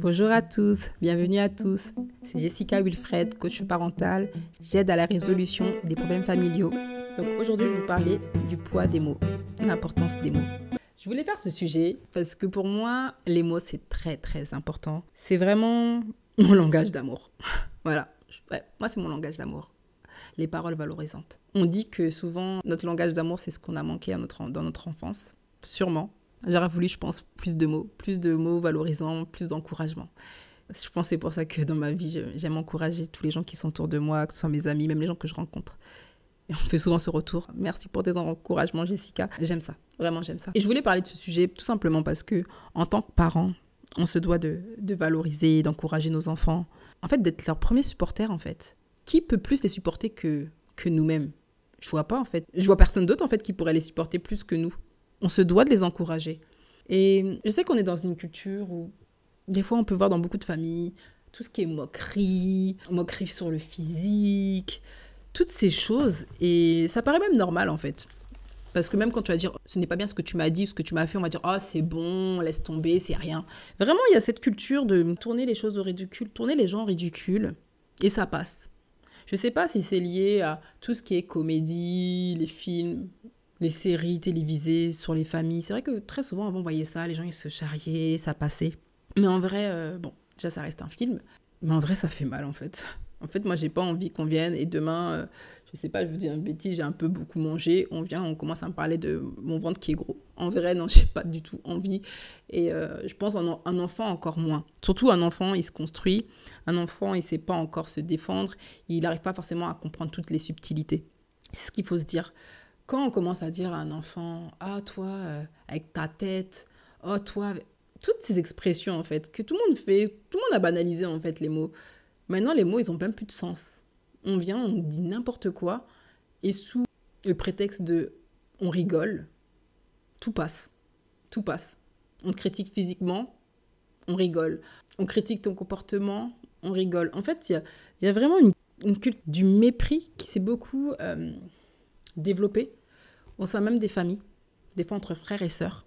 Bonjour à tous, bienvenue à tous. C'est Jessica Wilfred, coach parental. J'aide à la résolution des problèmes familiaux. Donc aujourd'hui, je vais vous parler du poids des mots, l'importance des mots. Je voulais faire ce sujet parce que pour moi, les mots, c'est très très important. C'est vraiment mon langage d'amour. voilà, moi, c'est mon langage d'amour. Les paroles valorisantes. On dit que souvent, notre langage d'amour, c'est ce qu'on a manqué dans notre enfance. Sûrement. J'aurais voulu, je pense, plus de mots, plus de mots valorisants, plus d'encouragement. Je pense c'est pour ça que dans ma vie, j'aime encourager tous les gens qui sont autour de moi, que ce soit mes amis, même les gens que je rencontre. Et on fait souvent ce retour. Merci pour tes encouragements, Jessica. J'aime ça. Vraiment, j'aime ça. Et je voulais parler de ce sujet tout simplement parce que, en tant que parent, on se doit de, de valoriser, d'encourager nos enfants. En fait, d'être leur premier supporter, en fait. Qui peut plus les supporter que, que nous-mêmes? Je vois pas, en fait. Je vois personne d'autre, en fait, qui pourrait les supporter plus que nous on se doit de les encourager. Et je sais qu'on est dans une culture où des fois on peut voir dans beaucoup de familles tout ce qui est moquerie, moquerie sur le physique, toutes ces choses. Et ça paraît même normal en fait. Parce que même quand tu vas dire ce n'est pas bien ce que tu m'as dit, ce que tu m'as fait, on va dire oh c'est bon, laisse tomber, c'est rien. Vraiment, il y a cette culture de tourner les choses au ridicule, tourner les gens au ridicule, et ça passe. Je ne sais pas si c'est lié à tout ce qui est comédie, les films, les séries télévisées sur les familles. C'est vrai que très souvent, avant, on voyait ça, les gens, ils se charriaient, ça passait. Mais en vrai, euh, bon, déjà, ça reste un film. Mais en vrai, ça fait mal, en fait. En fait, moi, j'ai pas envie qu'on vienne et demain, je euh, je sais pas, je vous dis un bêtise, j'ai un peu beaucoup mangé. On vient, on commence à me parler de mon ventre qui est gros. En vrai, non, j'ai pas du tout envie. Et euh, je pense un, un enfant encore moins. Surtout un enfant, il se construit. Un enfant, il sait pas encore se défendre. Il n'arrive pas forcément à comprendre toutes les subtilités. C'est ce qu'il faut se dire quand on commence à dire à un enfant, ah toi, euh, avec ta tête, oh toi, toutes ces expressions en fait, que tout le monde fait, tout le monde a banalisé en fait les mots. Maintenant, les mots, ils ont même plus de sens. On vient, on dit n'importe quoi, et sous le prétexte de on rigole, tout passe. Tout passe. On te critique physiquement, on rigole. On critique ton comportement, on rigole. En fait, il y a, vraiment une, culte du mépris qui s'est beaucoup euh, développée on sein même des familles, des fois entre frères et sœurs.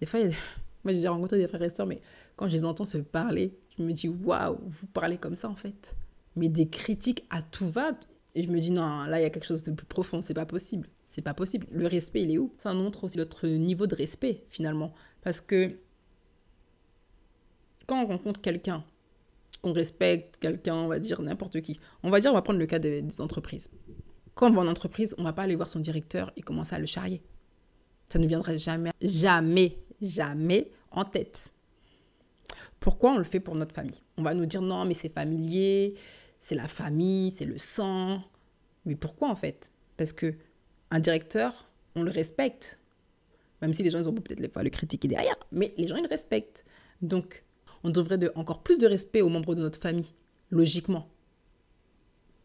Des fois, moi j'ai rencontré des frères et sœurs, mais quand je les entends se parler, je me dis waouh, vous parlez comme ça en fait. Mais des critiques à tout va. Et je me dis non, là il y a quelque chose de plus profond, c'est pas possible. C'est pas possible. Le respect, il est où? Ça montre aussi notre niveau de respect finalement. Parce que quand on rencontre quelqu'un, qu'on respecte quelqu'un, on va dire n'importe qui, on va dire, on va prendre le cas des entreprises. Quand on va en entreprise, on va pas aller voir son directeur et commencer à le charrier. Ça ne viendrait jamais, jamais, jamais en tête. Pourquoi on le fait pour notre famille? On va nous dire non, mais c'est familier, c'est la famille, c'est le sang. Mais pourquoi en fait? Parce que un directeur, on le respecte. Même si les gens ils ont peut-être le critiquer derrière, mais les gens ils le respectent. Donc, on devrait de, encore plus de respect aux membres de notre famille, logiquement.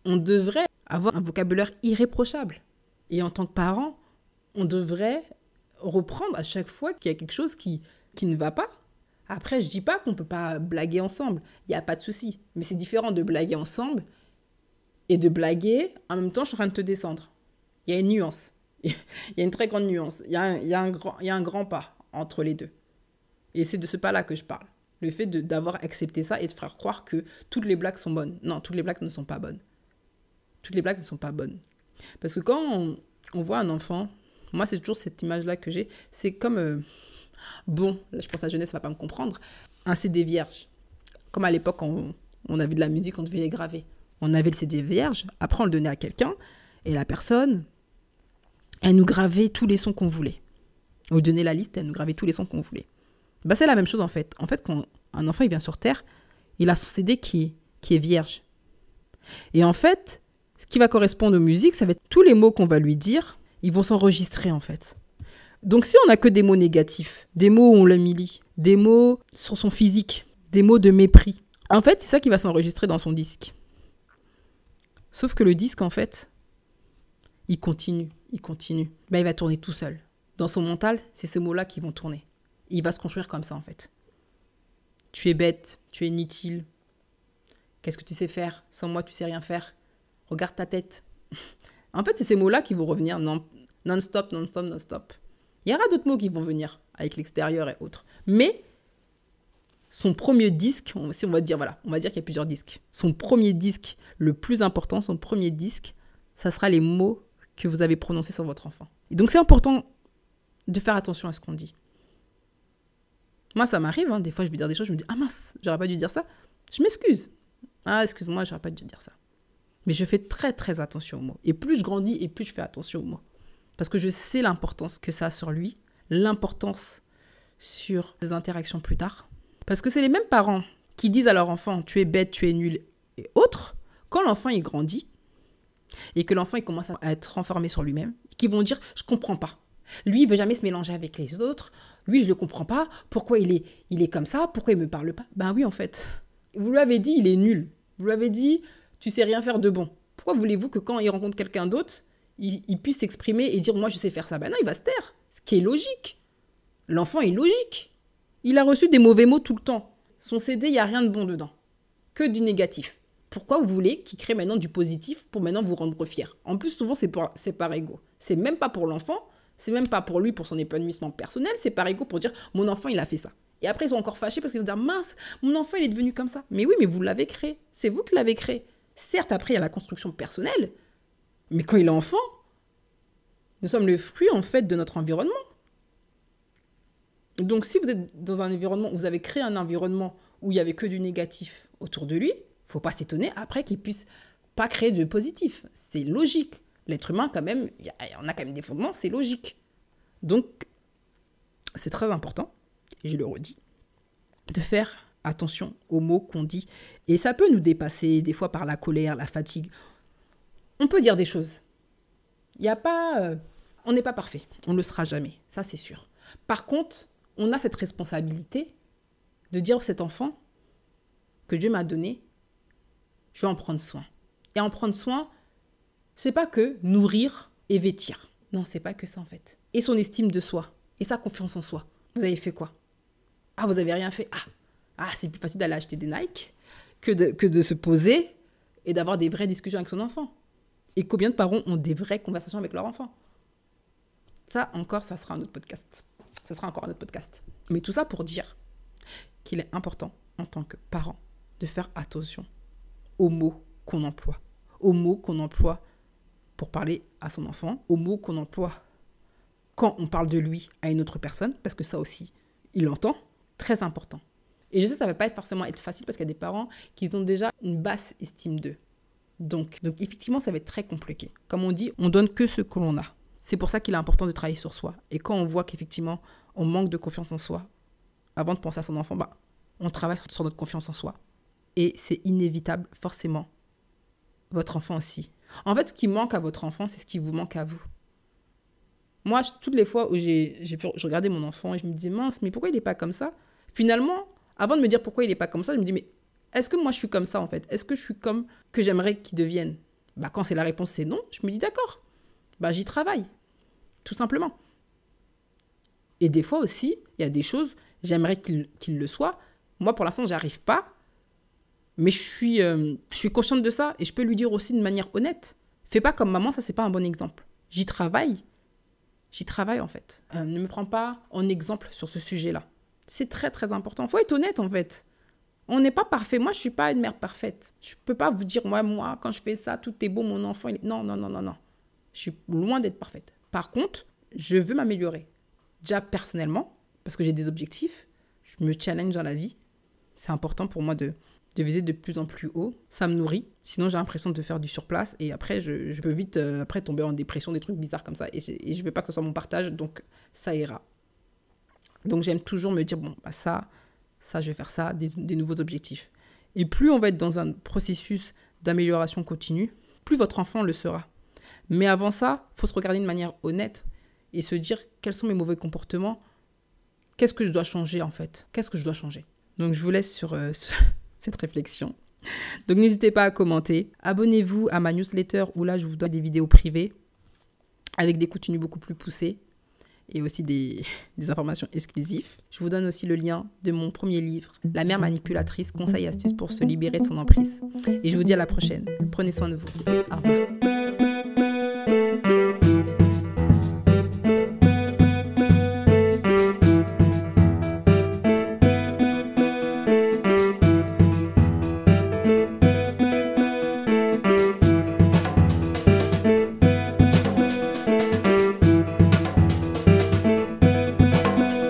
On devrait avoir un vocabulaire irréprochable. Et en tant que parent, on devrait reprendre à chaque fois qu'il y a quelque chose qui, qui ne va pas. Après, je dis pas qu'on peut pas blaguer ensemble, il n'y a pas de souci. Mais c'est différent de blaguer ensemble et de blaguer en même temps je suis en train de te descendre. Il y a une nuance. Il y a une très grande nuance. Il y a un, y grand, il y a un grand pas entre les deux. Et c'est de ce pas-là que je parle. Le fait d'avoir accepté ça et de faire croire que toutes les blagues sont bonnes. Non, toutes les blagues ne sont pas bonnes toutes les blagues ne sont pas bonnes. Parce que quand on, voit un enfant, moi c'est toujours cette image-là que j'ai, c'est comme, euh, bon, là je pense que la jeunesse ne va pas me comprendre, un CD vierge. Comme à l'époque, on, on avait de la musique, on devait les graver. On avait le CD vierge, après on le donnait à quelqu'un, et la personne, elle nous gravait tous les sons qu'on voulait. On lui donnait la liste, elle nous gravait tous les sons qu'on voulait. Bah, c'est la même chose en fait. En fait, quand un enfant il vient sur Terre, il a son CD qui, qui est vierge. Et en fait, ce qui va correspondre aux musiques, ça va être tous les mots qu'on va lui dire, ils vont s'enregistrer en fait. Donc si on n'a que des mots négatifs, des mots où on l'humilie, des mots sur son physique, des mots de mépris, en fait, c'est ça qui va s'enregistrer dans son disque. Sauf que le disque, en fait, il continue, il continue. Ben, il va tourner tout seul. Dans son mental, c'est ces mots-là qui vont tourner. Il va se construire comme ça, en fait. Tu es bête, tu es inutile. Qu'est-ce que tu sais faire? Sans moi, tu sais rien faire regarde ta tête. en fait, c'est ces mots-là qui vont revenir non-stop, non-stop, non-stop. Il y aura d'autres mots qui vont venir avec l'extérieur et autres. Mais son premier disque, si on va dire, voilà, on va dire qu'il y a plusieurs disques. Son premier disque, le plus important, son premier disque, ça sera les mots que vous avez prononcés sur votre enfant. Et donc c'est important de faire attention à ce qu'on dit. Moi, ça m'arrive, hein, des fois je vais dire des choses, je me dis, ah mince, j'aurais pas dû dire ça. Je m'excuse. Ah, excuse-moi, j'aurais pas dû dire ça. Mais je fais très très attention aux mots. Et plus je grandis, et plus je fais attention aux mots. Parce que je sais l'importance que ça a sur lui, l'importance sur les interactions plus tard. Parce que c'est les mêmes parents qui disent à leur enfant, tu es bête, tu es nul et autres, quand l'enfant il grandit et que l'enfant il commence à être renfermé sur lui-même, qui vont dire, je comprends pas. Lui, il veut jamais se mélanger avec les autres. Lui, je le comprends pas. Pourquoi il est, il est comme ça? Pourquoi il me parle pas Ben oui, en fait. Vous l'avez dit, il est nul. Vous l'avez dit, tu sais rien faire de bon. Pourquoi voulez-vous que quand il rencontre quelqu'un d'autre, il, puisse s'exprimer et dire moi je sais faire ça? Ben non, il va se taire. Ce qui est logique. L'enfant est logique. Il a reçu des mauvais mots tout le temps. Son CD, il n'y a rien de bon dedans. Que du négatif. Pourquoi vous voulez qu'il crée maintenant du positif pour maintenant vous rendre fier? En plus, souvent, c'est par, ego. C'est même pas pour l'enfant, c'est même pas pour lui, pour son épanouissement personnel, c'est par ego pour dire mon enfant, il a fait ça. Et après, ils sont encore fâchés parce qu'ils vont dire mince, mon enfant, il est devenu comme ça. Mais oui, mais vous l'avez créé. C'est vous qui l'avez créé. Certes, après, il y a la construction personnelle. Mais quand il est enfant, nous sommes le fruit, en fait, de notre environnement. Donc, si vous êtes dans un environnement, vous avez créé un environnement où il y avait que du négatif autour de lui, faut pas s'étonner après qu'il puisse pas créer de positif. C'est logique. L'être humain, quand même, on a quand même des fondements, c'est logique. Donc, c'est très important, et je le redis, de faire attention aux mots qu'on dit. Et ça peut nous dépasser, des fois par la colère, la fatigue. On peut dire des choses. Il n'y a pas. Euh, on n'est pas parfait. On ne le sera jamais. Ça, c'est sûr. Par contre, on a cette responsabilité de dire à cet enfant que Dieu m'a donné, je vais en prendre soin. Et en prendre soin, c'est pas que nourrir et vêtir. Non, c'est pas que ça en fait. Et son estime de soi, et sa confiance en soi. Vous avez fait quoi? Ah, vous avez rien fait Ah, ah c'est plus facile d'aller acheter des Nike que de, que de se poser et d'avoir des vraies discussions avec son enfant. Et combien de parents ont des vraies conversations avec leur enfant? Ça encore, ça sera un autre podcast. Ça sera encore un autre podcast. Mais tout ça pour dire qu'il est important en tant que parent de faire attention aux mots qu'on emploie, aux mots qu'on emploie pour parler à son enfant, aux mots qu'on emploie quand on parle de lui à une autre personne, parce que ça aussi, il l'entend, très important. Et je sais que ça ne va pas forcément être facile parce qu'il y a des parents qui ont déjà une basse estime d'eux. Donc, donc effectivement, ça va être très compliqué. Comme on dit, on donne que ce que l'on a. C'est pour ça qu'il est important de travailler sur soi. Et quand on voit qu'effectivement, on manque de confiance en soi, avant de penser à son enfant, bah, on travaille sur notre confiance en soi. Et c'est inévitable, forcément. Votre enfant aussi. En fait, ce qui manque à votre enfant, c'est ce qui vous manque à vous. Moi, toutes les fois où j'ai, j'ai mon enfant et je me disais, mince, mais pourquoi il n'est pas comme ça? Finalement, avant de me dire pourquoi il n'est pas comme ça, je me dis, mais est-ce que moi je suis comme ça en fait? Est-ce que je suis comme que j'aimerais qu'il devienne? Bah, Quand c'est la réponse, c'est non, je me dis, d'accord, bah, j'y travaille, tout simplement. Et des fois aussi, il y a des choses, j'aimerais qu'il le soit. Moi, pour l'instant, j'arrive pas. Mais je suis, euh, je suis consciente de ça et je peux lui dire aussi de manière honnête. Fais pas comme maman, ça, c'est pas un bon exemple. J'y travaille. J'y travaille, en fait. Euh, ne me prends pas en exemple sur ce sujet-là. C'est très, très important. faut être honnête, en fait. On n'est pas parfait. Moi, je suis pas une mère parfaite. Je peux pas vous dire, moi, moi, quand je fais ça, tout est beau, mon enfant. Il est... Non, non, non, non, non. Je suis loin d'être parfaite. Par contre, je veux m'améliorer déjà personnellement, parce que j'ai des objectifs, je me challenge dans la vie. C'est important pour moi de, de viser de plus en plus haut. Ça me nourrit. Sinon, j'ai l'impression de faire du surplace. Et après, je, je peux vite euh, après tomber en dépression, des trucs bizarres comme ça. Et, et je veux pas que ce soit mon partage, donc ça ira. Donc, j'aime toujours me dire, bon, bah ça, ça, je vais faire ça, des, nouveaux objectifs. Et plus on va être dans un processus d'amélioration continue, plus votre enfant le sera. Mais avant ça, faut se regarder de manière honnête et se dire quels sont mes mauvais comportements, qu'est-ce que je dois changer en fait, qu'est-ce que je dois changer? Donc je vous laisse sur, euh, cette réflexion. Donc n'hésitez pas à commenter. Abonnez-vous à ma newsletter où là je vous donne des vidéos privées avec des contenus beaucoup plus poussés et aussi des, des, informations exclusives. Je vous donne aussi le lien de mon premier livre, La mère manipulatrice, conseils et astuces pour se libérer de son emprise. Et je vous dis à la prochaine. Prenez soin de vous. Au revoir.